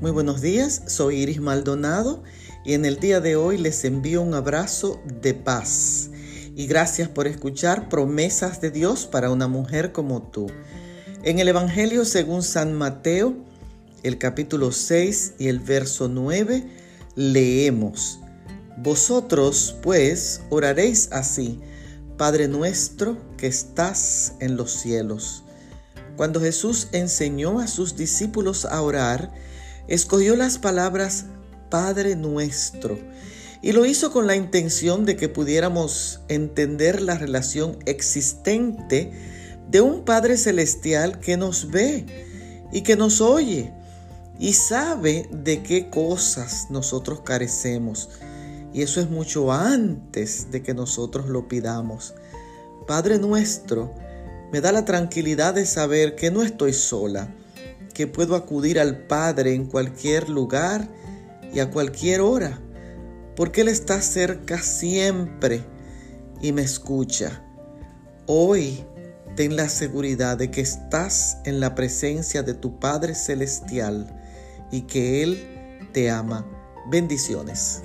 Muy buenos días, soy Iris Maldonado y en el día de hoy les envío un abrazo de paz. Y gracias por escuchar promesas de Dios para una mujer como tú. En el Evangelio según San Mateo, el capítulo 6 y el verso 9, leemos, Vosotros pues oraréis así, Padre nuestro que estás en los cielos. Cuando Jesús enseñó a sus discípulos a orar, escogió las palabras Padre nuestro y lo hizo con la intención de que pudiéramos entender la relación existente de un Padre Celestial que nos ve y que nos oye y sabe de qué cosas nosotros carecemos. Y eso es mucho antes de que nosotros lo pidamos. Padre nuestro, me da la tranquilidad de saber que no estoy sola, que puedo acudir al Padre en cualquier lugar y a cualquier hora, porque Él está cerca siempre y me escucha. Hoy ten la seguridad de que estás en la presencia de tu Padre Celestial y que Él te ama. Bendiciones.